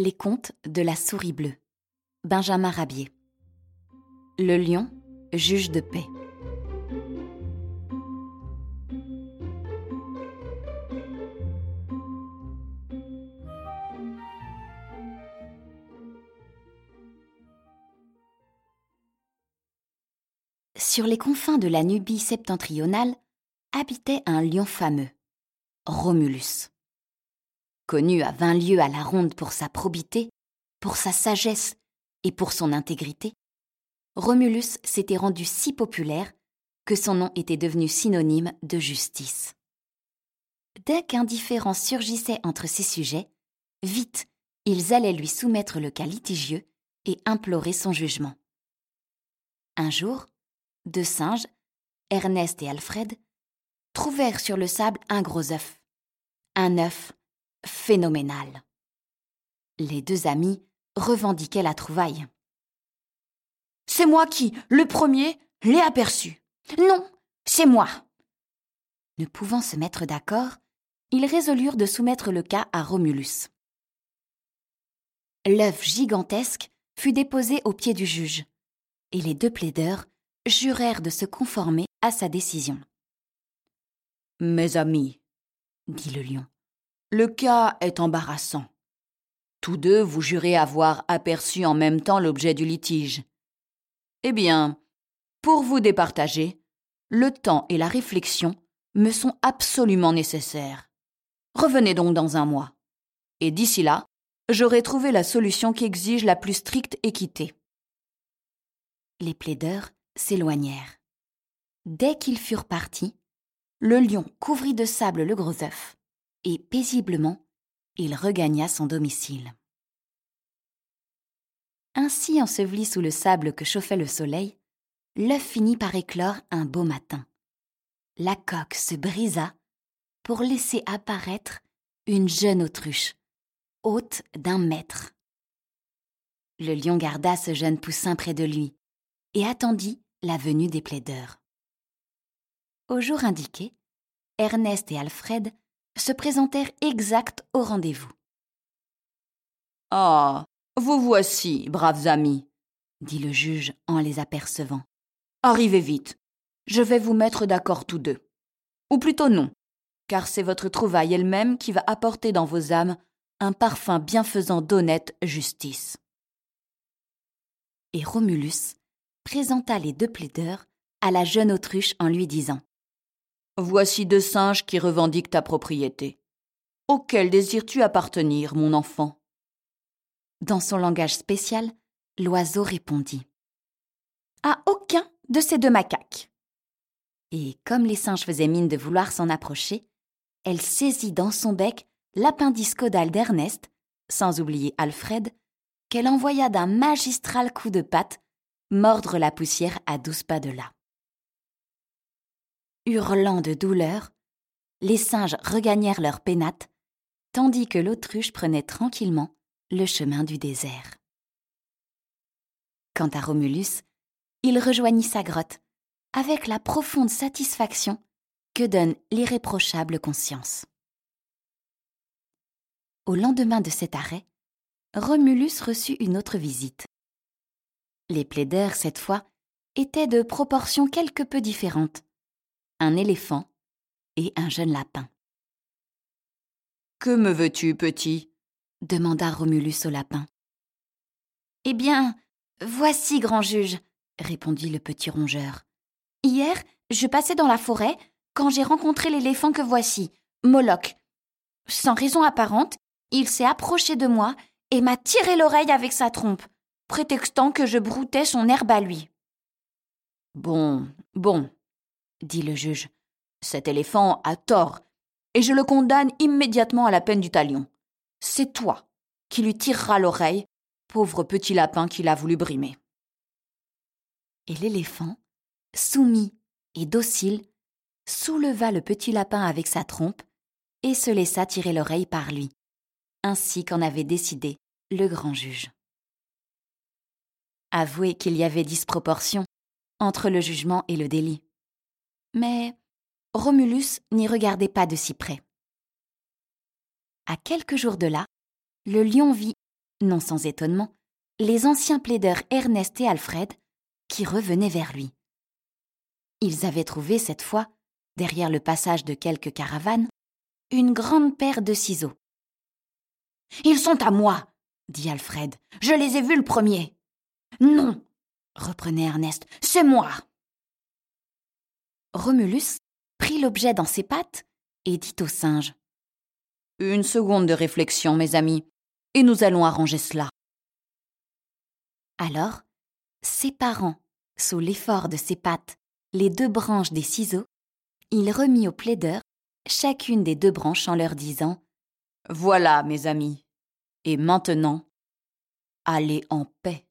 Les contes de la souris bleue. Benjamin Rabier. Le lion, juge de paix. Sur les confins de la Nubie septentrionale habitait un lion fameux, Romulus. Connu à vingt lieues à la ronde pour sa probité, pour sa sagesse et pour son intégrité, Romulus s'était rendu si populaire que son nom était devenu synonyme de justice. Dès qu'un différend surgissait entre ses sujets, vite, ils allaient lui soumettre le cas litigieux et implorer son jugement. Un jour, deux singes, Ernest et Alfred, trouvèrent sur le sable un gros œuf. Un œuf phénoménal. Les deux amis revendiquaient la trouvaille. C'est moi qui, le premier, l'ai aperçu. Non, c'est moi. Ne pouvant se mettre d'accord, ils résolurent de soumettre le cas à Romulus. L'œuf gigantesque fut déposé aux pieds du juge, et les deux plaideurs jurèrent de se conformer à sa décision. Mes amis, dit le lion, le cas est embarrassant. Tous deux vous jurez avoir aperçu en même temps l'objet du litige. Eh bien, pour vous départager, le temps et la réflexion me sont absolument nécessaires. Revenez donc dans un mois. Et d'ici là, j'aurai trouvé la solution qui exige la plus stricte équité. Les plaideurs s'éloignèrent. Dès qu'ils furent partis, le lion couvrit de sable le gros œuf, et paisiblement, il regagna son domicile. Ainsi enseveli sous le sable que chauffait le soleil, l'œuf finit par éclore un beau matin. La coque se brisa pour laisser apparaître une jeune autruche, haute d'un mètre. Le lion garda ce jeune poussin près de lui et attendit la venue des plaideurs. Au jour indiqué, Ernest et Alfred se présentèrent exacts au rendez-vous. Ah, vous voici, braves amis, dit le juge en les apercevant. Arrivez vite, je vais vous mettre d'accord tous deux. Ou plutôt non, car c'est votre trouvaille elle-même qui va apporter dans vos âmes un parfum bienfaisant d'honnête justice. Et Romulus présenta les deux plaideurs à la jeune autruche en lui disant Voici deux singes qui revendiquent ta propriété. Auquel désires-tu appartenir, mon enfant? Dans son langage spécial, l'oiseau répondit À aucun de ces deux macaques. Et comme les singes faisaient mine de vouloir s'en approcher, elle saisit dans son bec l'appendice caudal d'Ernest, sans oublier Alfred, qu'elle envoya d'un magistral coup de patte mordre la poussière à douze pas de là. Hurlant de douleur, les singes regagnèrent leur pénate, tandis que l'autruche prenait tranquillement le chemin du désert. Quant à Romulus, il rejoignit sa grotte, avec la profonde satisfaction que donne l'irréprochable conscience. Au lendemain de cet arrêt, Romulus reçut une autre visite. Les plaideurs, cette fois, étaient de proportions quelque peu différentes. Un éléphant et un jeune lapin. Que me veux-tu, petit? demanda Romulus au lapin. Eh bien, voici, grand juge, répondit le petit rongeur. Hier, je passais dans la forêt quand j'ai rencontré l'éléphant que voici, Moloch. Sans raison apparente, il s'est approché de moi et m'a tiré l'oreille avec sa trompe prétextant que je broutais son herbe à lui. Bon, bon, dit le juge. Cet éléphant a tort, et je le condamne immédiatement à la peine du talion. C'est toi qui lui tireras l'oreille, pauvre petit lapin qu'il a voulu brimer. Et l'éléphant, soumis et docile, souleva le petit lapin avec sa trompe et se laissa tirer l'oreille par lui, ainsi qu'en avait décidé le grand juge. Avouez qu'il y avait disproportion entre le jugement et le délit. Mais Romulus n'y regardait pas de si près. À quelques jours de là, le lion vit non sans étonnement, les anciens plaideurs Ernest et Alfred, qui revenaient vers lui. Ils avaient trouvé cette fois, derrière le passage de quelques caravanes, une grande paire de ciseaux. Ils sont à moi, dit Alfred. Je les ai vus le premier. Non, reprenait Ernest, c'est moi. Romulus prit l'objet dans ses pattes et dit au singe. Une seconde de réflexion, mes amis, et nous allons arranger cela. Alors, séparant, sous l'effort de ses pattes, les deux branches des ciseaux, il remit aux plaideurs chacune des deux branches en leur disant Voilà, mes amis, et maintenant, allez en paix.